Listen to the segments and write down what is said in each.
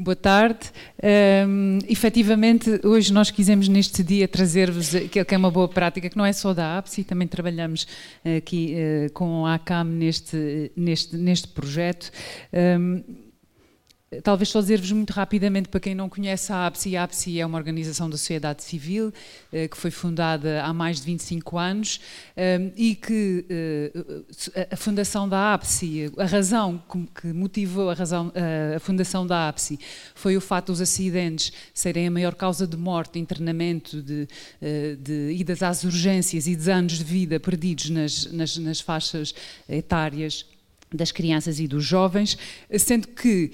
Boa tarde. Um, efetivamente, hoje nós quisemos neste dia trazer-vos aquilo que é uma boa prática, que não é só da APSI, também trabalhamos aqui uh, com a ACAM neste, neste, neste projeto. Um, Talvez só dizer-vos muito rapidamente para quem não conhece a APSI. A APSI é uma organização da sociedade civil eh, que foi fundada há mais de 25 anos eh, e que eh, a fundação da APSI, a razão que motivou a, razão, a fundação da APSI foi o fato dos acidentes serem a maior causa de morte, de internamento, de, de idas às urgências e de anos de vida perdidos nas, nas, nas faixas etárias das crianças e dos jovens, sendo que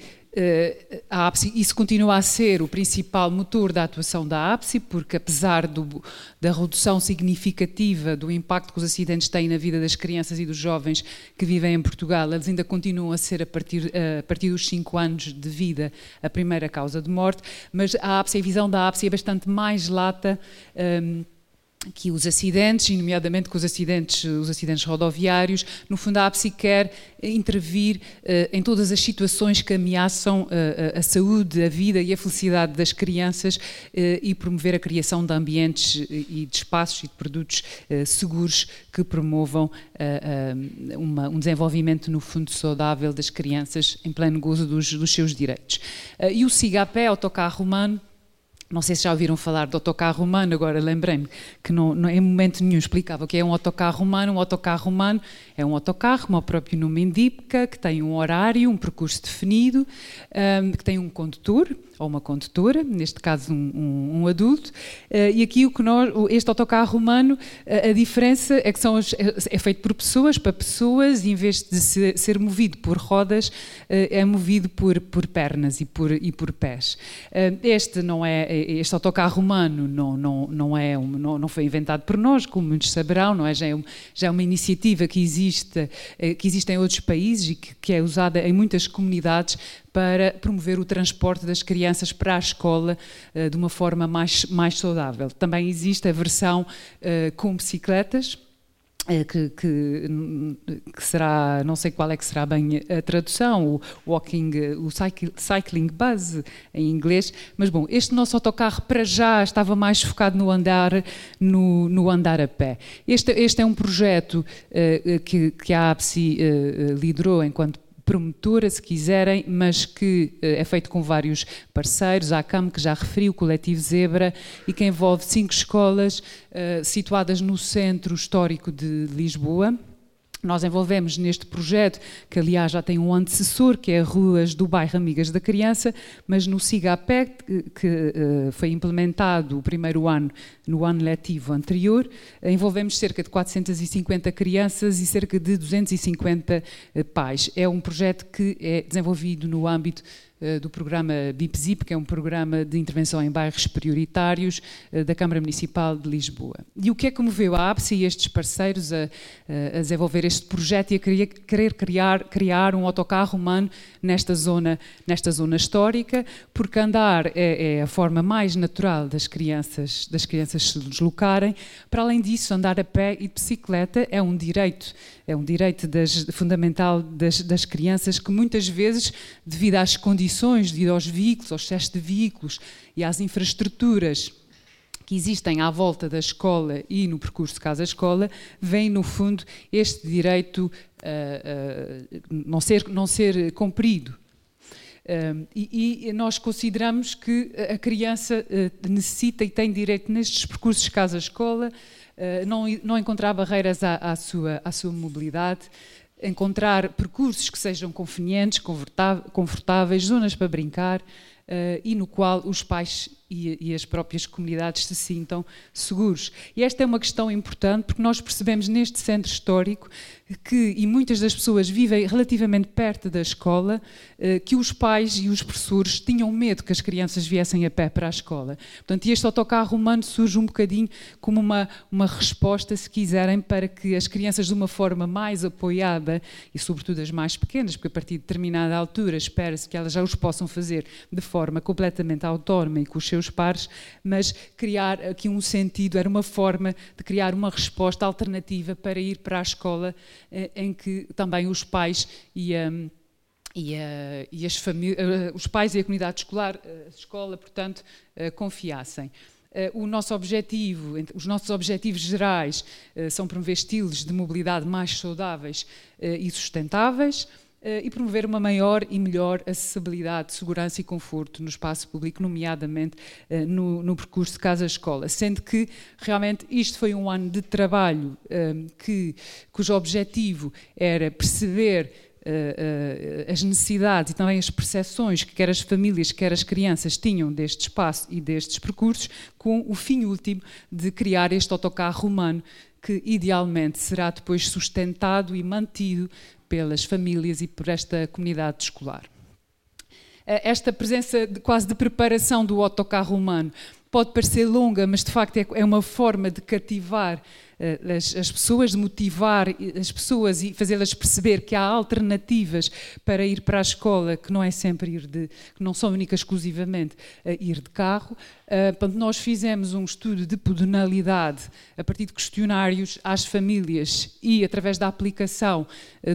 a APSI, isso continua a ser o principal motor da atuação da APSI, porque apesar do, da redução significativa do impacto que os acidentes têm na vida das crianças e dos jovens que vivem em Portugal, eles ainda continuam a ser, a partir, uh, a partir dos 5 anos de vida, a primeira causa de morte, mas a APSI, a visão da APSI é bastante mais lata ehm, que os acidentes, nomeadamente com os acidentes, os acidentes rodoviários, no fundo a APSI quer intervir uh, em todas as situações que ameaçam uh, a saúde, a vida e a felicidade das crianças e promover a criação de ambientes e de espaços e de produtos seguros que promovam uma, um desenvolvimento no fundo saudável das crianças em pleno gozo dos, dos seus direitos. e o SIGAPé, autocarro humano, não sei se já ouviram falar do autocarro humano, agora lembrei-me que não, não, em momento nenhum explicava o que é um autocarro humano. Um autocarro humano é um autocarro, como o próprio nome indica, que tem um horário, um percurso definido, um, que tem um condutor, ou uma condutora, neste caso um, um, um adulto, uh, e aqui o que nós, este autocarro humano, uh, a diferença é que são os, é, feito por pessoas, para pessoas, e em vez de ser, ser movido por rodas, uh, é movido por, por pernas e por, e por pés. este não é, este autocarro humano não, não, não, é um, não, não foi inventado por nós, como muitos saberão, não é? Já é, um, já é uma iniciativa que existe, que existe em outros países e que, que é usada em muitas comunidades para promover o transporte das crianças para a escola uh, de uma forma mais, mais saudável. Também existe a versão uh, com bicicletas, eh, que, que, que, será, não sei qual é que será bem a tradução, o walking, o cycling bus em inglês, mas bom, este nosso autocarro para já estava mais focado no andar, no, no andar a pé. Este, este é um projeto uh, que, que a APSI uh, liderou enquanto promotora, se quiserem, mas que eh, é feito com vários parceiros, a ACAM, que já referi, o Coletivo Zebra, e que envolve cinco escolas uh, situadas no centro histórico de Lisboa nós envolvemos neste projeto, que aliás já tem um antecessor, que é Ruas do Bairro Amigas da Criança, mas no SIGAPEC, que uh, foi implementado o primeiro ano, no ano letivo anterior, envolvemos cerca de 450 crianças e cerca de 250 uh, pais. É um projeto que é desenvolvido no âmbito eh, do programa BIPZIP, que é um programa de intervenção em bairros prioritários eh, da Câmara Municipal de Lisboa. E o que é que moveu a APSI e estes parceiros a, a desenvolver este projeto e a querer criar, criar um autocarro humano nesta zona, nesta zona histórica? Porque andar é, é a forma mais natural das crianças, das crianças se deslocarem. Para além disso, andar a pé e de bicicleta é um direito, é um direito das, fundamental das, das crianças que muitas vezes, devido às condições condições de ir aos veículos, aos excesso de veículos e às infraestruturas que existem à volta da escola e no percurso casa-escola, vem, no fundo, este direito uh, uh, não, ser, não ser cumprido. Uh, e, e, nós consideramos que a criança necessita e tem direito nestes percursos casa-escola, não, não encontrar barreiras à, à, sua, à sua mobilidade, encontrar percursos que sejam convenientes, confortáveis, zonas para brincar uh, e no qual os pais e, e, as próprias comunidades se sintam seguros. E esta é uma questão importante porque nós percebemos neste centro histórico que, e muitas das pessoas vivem relativamente perto da escola, eh, que os pais e os professores tinham medo que as crianças viessem a pé para a escola. Portanto, este autocarro humano surge um bocadinho como uma, uma resposta, se quiserem, para que as crianças, de uma forma mais apoiada, e sobretudo as mais pequenas, porque a partir de determinada altura espera-se que elas já os possam fazer de forma completamente autónoma e com os seus pares, mas criar aqui um sentido, era uma forma de criar uma resposta alternativa para ir para a escola, eh, em que também os pais e a e, e as os pais e a comunidade escolar, a escola, portanto, confiassem. o nosso objetivo, os nossos objetivos gerais são promover estilos de mobilidade mais saudáveis e sustentáveis, eh, e promover uma maior e melhor acessibilidade, segurança e conforto no espaço público, nomeadamente eh, no, no percurso casa-escola. Sendo que realmente isto foi um ano de trabalho eh, que, cujo objetivo era perceber as necessidades e também as percepções que quer as famílias, quer as crianças tinham deste espaço e destes percursos, com o fim último de criar este autocarro humano que idealmente será depois sustentado e mantido pelas famílias e por esta comunidade escolar. Eh, esta presença de, quase de preparação do autocarro humano pode parecer longa, mas de facto é, é uma forma de cativar as, as, pessoas, de motivar as pessoas e fazê-las perceber que há alternativas para ir para a escola, que não é sempre ir de, que não são únicas exclusivamente ir de carro. Uh, portanto, nós fizemos um estudo de pedonalidade a partir de questionários às famílias e através da aplicação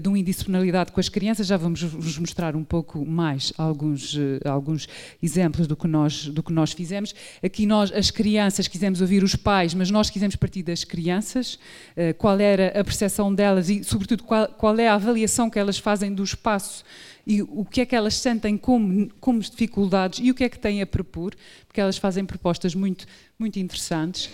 de um índice de pedonalidade com as crianças. Já vamos vos mostrar um pouco mais alguns, alguns exemplos do que, nós, do que nós fizemos. Aqui nós, as crianças, quisemos ouvir os pais, mas nós quisemos partir das crianças, qual era a percepção delas e, sobretudo, qual, qual é a avaliação que elas fazem do espaço e o que é que elas sentem como, como dificuldades e o que é que têm a propor, porque elas fazem propostas muito, muito interessantes.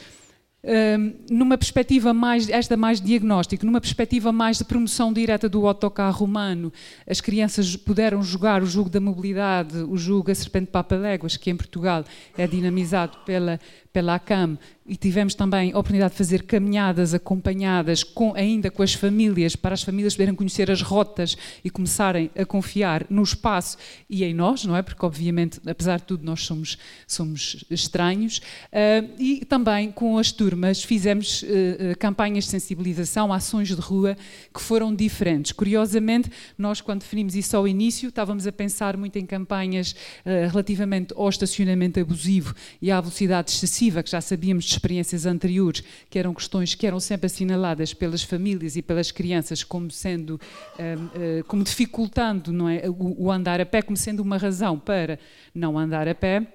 Um, numa perspectiva mais, esta mais diagnóstico, numa perspectiva mais de promoção direta do autocarro humano, as crianças puderam jogar o jogo da mobilidade, o jogo A Serpente Papa Léguas, que em Portugal é dinamizado pela, pela ACAM, e tivemos também a oportunidade de fazer caminhadas acompanhadas com, ainda com as famílias, para as famílias poderem conhecer as rotas e começarem a confiar no espaço e em nós, não é? Porque, obviamente, apesar de tudo, nós somos, somos estranhos. Uh, e também com as turmas fizemos uh, campanhas de sensibilização, ações de rua que foram diferentes. Curiosamente, nós, quando definimos isso ao início, estávamos a pensar muito em campanhas uh, relativamente ao estacionamento abusivo e à velocidade excessiva, que já sabíamos experiências anteriores, que eram questões que eram sempre assinaladas pelas famílias e pelas crianças como sendo, hum, hum, como dificultando não é, o andar a pé, como sendo uma razão para não andar a pé.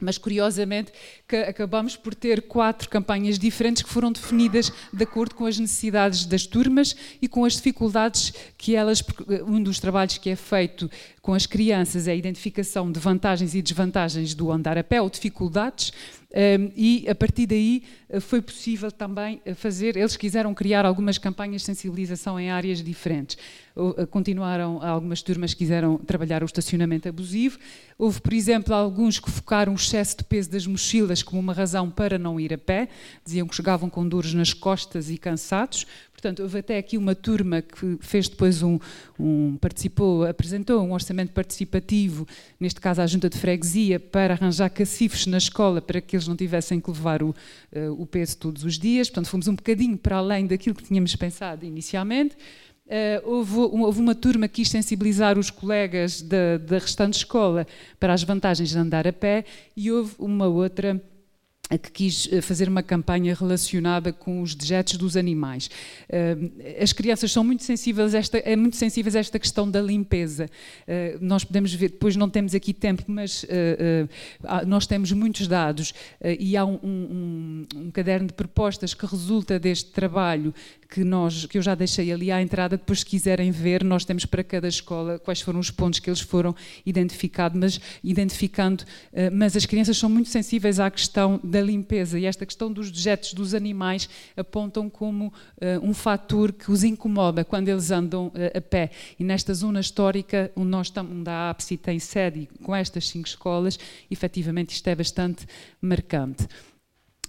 Mas curiosamente acabamos por ter quatro campanhas diferentes que foram definidas de acordo com as necessidades das turmas e com as dificuldades que elas. Um dos trabalhos que é feito com as crianças é a identificação de vantagens e desvantagens do andar a pé ou dificuldades um, e a partir daí eh, foi possível também eh, fazer, eles quiseram criar algumas campanhas de sensibilização em áreas diferentes. Eh, continuaram, algumas turmas quiseram trabalhar o estacionamento abusivo. Houve, por exemplo, alguns que focaram o excesso de peso das mochilas como uma razão para não ir a pé, diziam que chegavam com dores nas costas e cansados. Portanto, houve até aqui uma turma que fez depois um, um, participou, apresentou um orçamento participativo, neste caso à junta de freguesia, para arranjar cacifes na escola para que eles não tivessem que levar o, uh, o peso todos os dias. Portanto, fomos um bocadinho para além daquilo que tínhamos pensado inicialmente. Uh, houve, houve, uma turma que quis sensibilizar os colegas da restante escola para as vantagens de andar a pé e houve uma outra que quis eh, fazer uma campanha relacionada com os dejetos dos animais. Eh, as crianças são muito sensíveis a esta, é muito sensíveis a esta questão da limpeza. Eh, nós podemos ver, depois não temos aqui tempo, mas nós temos muitos dados e há um, um, um caderno de propostas que resulta deste trabalho que, nós, que eu já deixei ali à entrada, depois se quiserem ver, nós temos para cada escola quais foram os pontos que eles foram identificado, mas, identificando, uh, mas as crianças são muito sensíveis à questão da limpeza e esta questão dos dejetos dos animais apontam como uh, um fator que os incomoda quando eles andam uh, a pé. E nesta zona histórica, onde, nós estamos, onde a APSI tem sede com estas cinco escolas, efetivamente isto é bastante marcante.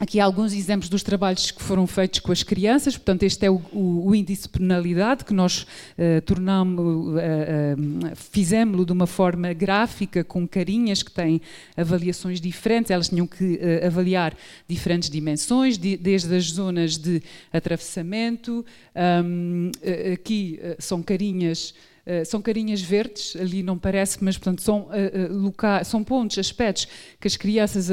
Aqui alguns exemplos dos trabalhos que foram feitos com as crianças, portanto, este é o, o, o índice de penalidade que nós uh, tornamos, uh, uh, fizemos-lo de uma forma gráfica, com carinhas que têm avaliações diferentes, elas tinham que avaliar diferentes dimensões, de, desde as zonas de atravessamento, um, aqui são carinhas uh, são carinhas verdes, ali não parece, mas portanto, são, uh, são pontos, aspectos que as crianças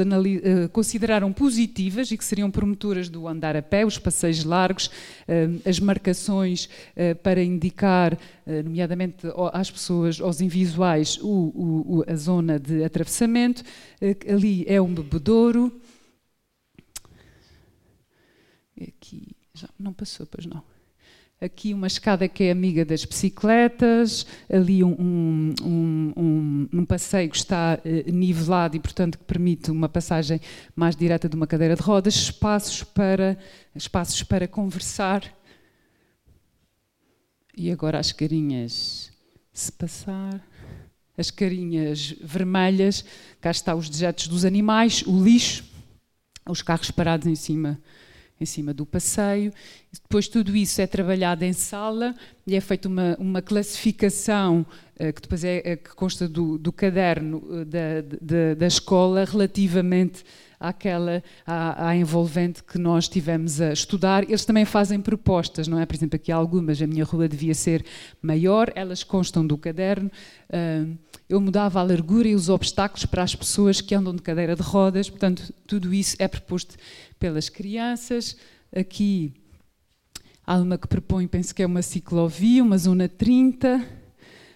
consideraram positivas e que seriam promotoras do andar a pé, os passeios largos, as marcações para indicar, nomeadamente às pessoas, aos invisuais, o, o, a zona de atravessamento. ali é um bebedouro. Aqui já não passou, pois não. Aqui uma escada que é amiga das bicicletas, ali um, um, um, um passeio que está uh, nivelado e, portanto, que permite uma passagem mais direta de uma cadeira de rodas, espaços para, espaços para conversar. E agora as carinhas, se passar, as carinhas vermelhas, cá está os dejetos dos animais, o lixo, os carros parados em cima em cima do passeio. Depois tudo isso é trabalhado em sala e é feita uma, uma classificação uh, que depois é, é, que consta do, do caderno uh, da, da, da, escola relativamente àquela, à, à, envolvente que nós tivemos a estudar. Eles também fazem propostas, não é? Por exemplo, aqui algumas, a minha rua devia ser maior, elas constam do caderno. Uh, eu mudava a largura e os obstáculos para as pessoas que andam de cadeira de rodas, portanto, tudo isso é proposto pelas crianças. Aqui há uma que propõe, penso que é uma ciclovia, uma zona 30,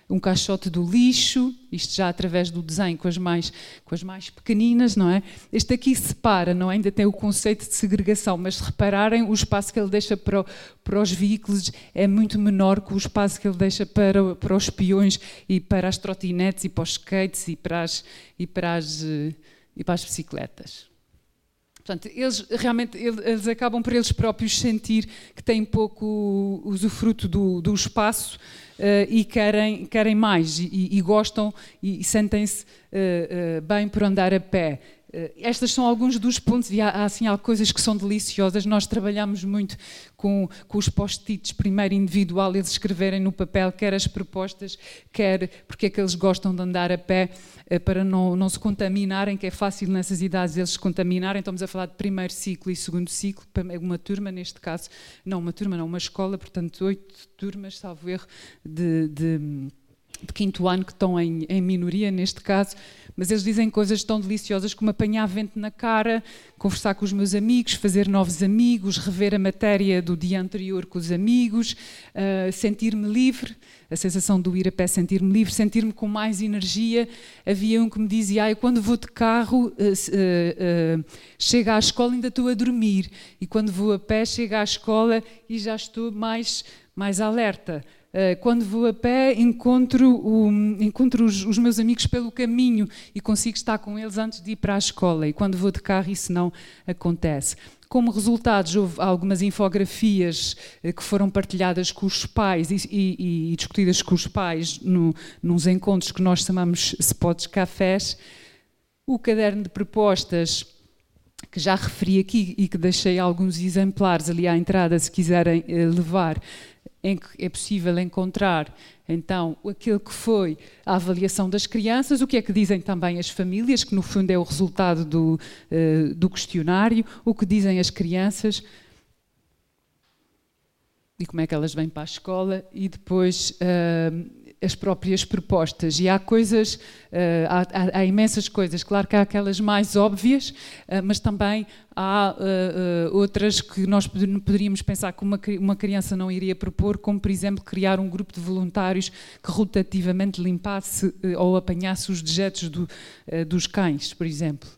um caixote do lixo, isto já através do desenho com as mais, com as mais pequeninas, não é? Este aqui separa, não é? ainda tem o conceito de segregação, mas se repararem, o espaço que ele deixa para, para os veículos é muito menor que o espaço que ele deixa para, para os peões e para as trotinetes e para os skates e para as, e para as, eh, e para as bicicletas. Portanto, eles realmente eles acabam por eles próprios sentir que têm pouco usufruto do, do espaço e querem, querem mais e, e gostam e, e sentem-se uh, uh, bem por andar a pé. Eh, estas são alguns dos pontos, e há, assim, há coisas que são deliciosas. Nós trabalhamos muito com, com os post-its, primeiro individual, eles escreverem no papel quer as propostas, quer porque é que eles gostam de andar a pé, eh, para não, não se contaminarem, que é fácil nessas idades eles se contaminarem. Estamos a falar de primeiro ciclo e segundo ciclo, uma turma, neste caso, não uma turma, não uma escola, portanto, oito turmas, salvo erro, de, de, de quinto ano que estão em, em minoria, neste caso mas eles dizem coisas tão deliciosas como apanhar vento na cara, conversar com os meus amigos, fazer novos amigos, rever a matéria do dia anterior com os amigos, uh, sentir-me livre, a sensação do ir a pé, sentir-me livre, sentir-me com mais energia. Havia um que me dizia: ah, quando vou de carro, uh, uh, chega à escola ainda estou a dormir, e quando vou a pé, chega à escola e já estou mais, mais alerta. Eh, quando vou a pé, encontro, o, encontro os, os, meus amigos pelo caminho e consigo estar com eles antes de ir para a escola. E quando vou de carro, isso não acontece. Como resultados, houve algumas infografias eh, que foram partilhadas com os pais e, e, e discutidas com os pais no, nos encontros que nós chamamos spots cafés. O caderno de propostas que já referi aqui e que deixei alguns exemplares ali à entrada, se quiserem eh, levar, em que é possível encontrar então aquilo que foi a avaliação das crianças, o que é que dizem também as famílias, que no fundo é o resultado do, uh, do questionário, o que dizem as crianças e como é que elas vêm para a escola e depois uh, as próprias propostas. E há coisas, uh, há, há, imensas coisas. Claro que há aquelas mais óbvias, uh, mas também há uh, outras que nós poderíamos pensar que uma, uma criança não iria propor, como, por exemplo, criar um grupo de voluntários que rotativamente limpasse ou apanhasse os dejetos do, dos cães, por exemplo.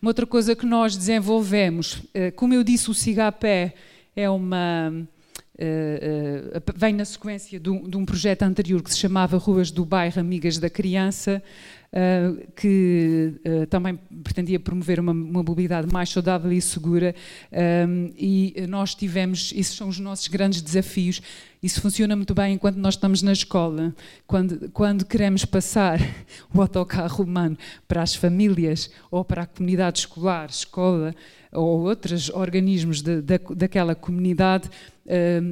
Uma outra coisa que nós desenvolvemos, como eu disse, o Cigapé é uma Uh, vem na sequência de um, de um, projeto anterior que se chamava Ruas do Bairro Amigas da Criança, uh, que também pretendia promover uma, uma, mobilidade mais saudável e segura, um, e nós tivemos, esses são os nossos grandes desafios. Isso funciona muito bem enquanto nós estamos na escola. Quando, quando queremos passar o autocarro humano para as famílias ou para a comunidade escolar, escola ou outros organismos de, de, daquela comunidade,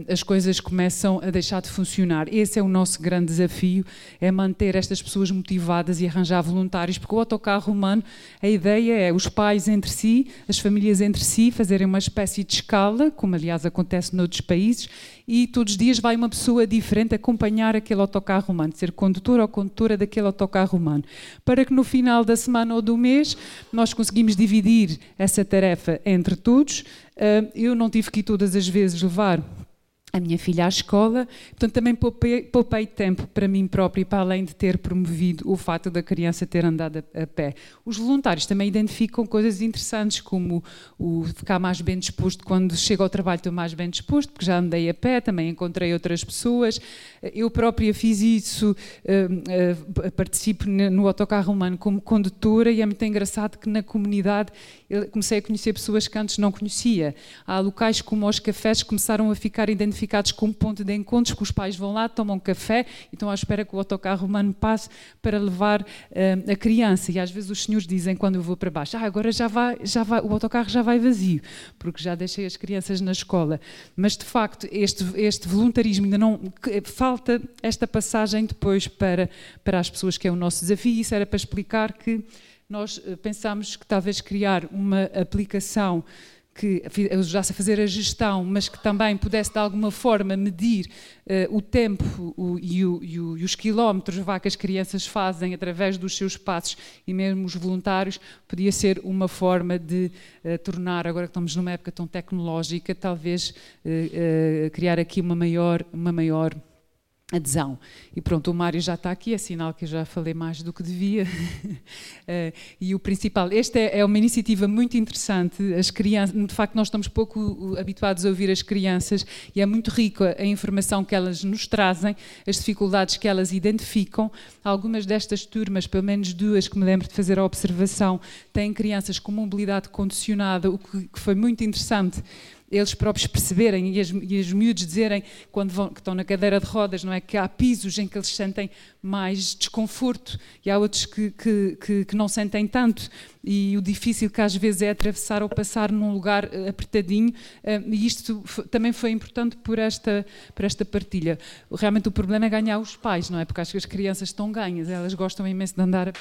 as coisas começam a deixar de funcionar. Esse é o nosso grande desafio, é manter estas pessoas motivadas e arranjar já voluntários, porque o autocarro humano, a ideia é os pais entre si, as famílias entre si, fazerem uma espécie de escala, como aliás acontece noutros países, e todos os dias vai uma pessoa diferente acompanhar aquele autocarro humano, ser condutor ou condutora daquele autocarro humano, para que no final da semana ou do mês nós conseguimos dividir essa tarefa entre todos. Ah, eu não tive que todas as vezes levar a minha filha à escola, portanto também poupei, poupei, tempo para mim própria, para além de ter promovido o fato da criança ter andado a, a, pé. Os voluntários também identificam coisas interessantes, como o ficar mais bem disposto quando chego ao trabalho, estou mais bem disposto, porque já andei a pé, também encontrei outras pessoas. Eu própria fiz isso, uh, uh, participo no autocarro humano como condutora e é muito engraçado que na comunidade comecei a conhecer pessoas que antes não conhecia. Há locais como os cafés que começaram a ficar identificados como ponto de encontros, que os pais vão lá, tomam café e estão à espera que o autocarro humano passe para levar uh, a criança. E às vezes os senhores dizem, quando eu vou para baixo, ah, agora já vai, já vai, o autocarro já vai vazio, porque já deixei as crianças na escola. Mas, de facto, este, este voluntarismo ainda não... Falta esta passagem depois para, para as pessoas, que é o nosso desafio. Isso era para explicar que nós eh, pensámos que talvez criar uma aplicação que ajudasse a fazer a gestão, mas que também pudesse de alguma forma medir uh, o tempo o, e, o, e, o, e, os quilómetros vá, que as crianças fazem através dos seus passos e mesmo os voluntários, podia ser uma forma de uh, tornar, agora que estamos numa época tão tecnológica, talvez uh, criar aqui uma maior, uma maior adesão. E pronto, o Mário já está aqui, é sinal que eu já falei mais do que devia. uh, e o principal, esta é, é, uma iniciativa muito interessante. As crianças, de facto, nós estamos pouco habituados a ouvir as crianças e é muito rica a informação que elas nos trazem, as dificuldades que elas identificam. Algumas destas turmas, pelo menos duas que me lembro de fazer a observação, têm crianças com mobilidade condicionada, o que foi muito interessante eles próprios perceberem e, as, e os miúdos dizerem, quando vão, que estão na cadeira de rodas, não é? Que há pisos em que eles sentem mais desconforto e há outros que, que, que, que não sentem tanto. E o difícil que às vezes é atravessar ou passar num lugar eh, apertadinho, eh, e isto também foi importante por esta, por esta partilha. Realmente o problema é ganhar os pais, não é? Porque acho que as crianças estão ganhas, elas gostam imenso de andar.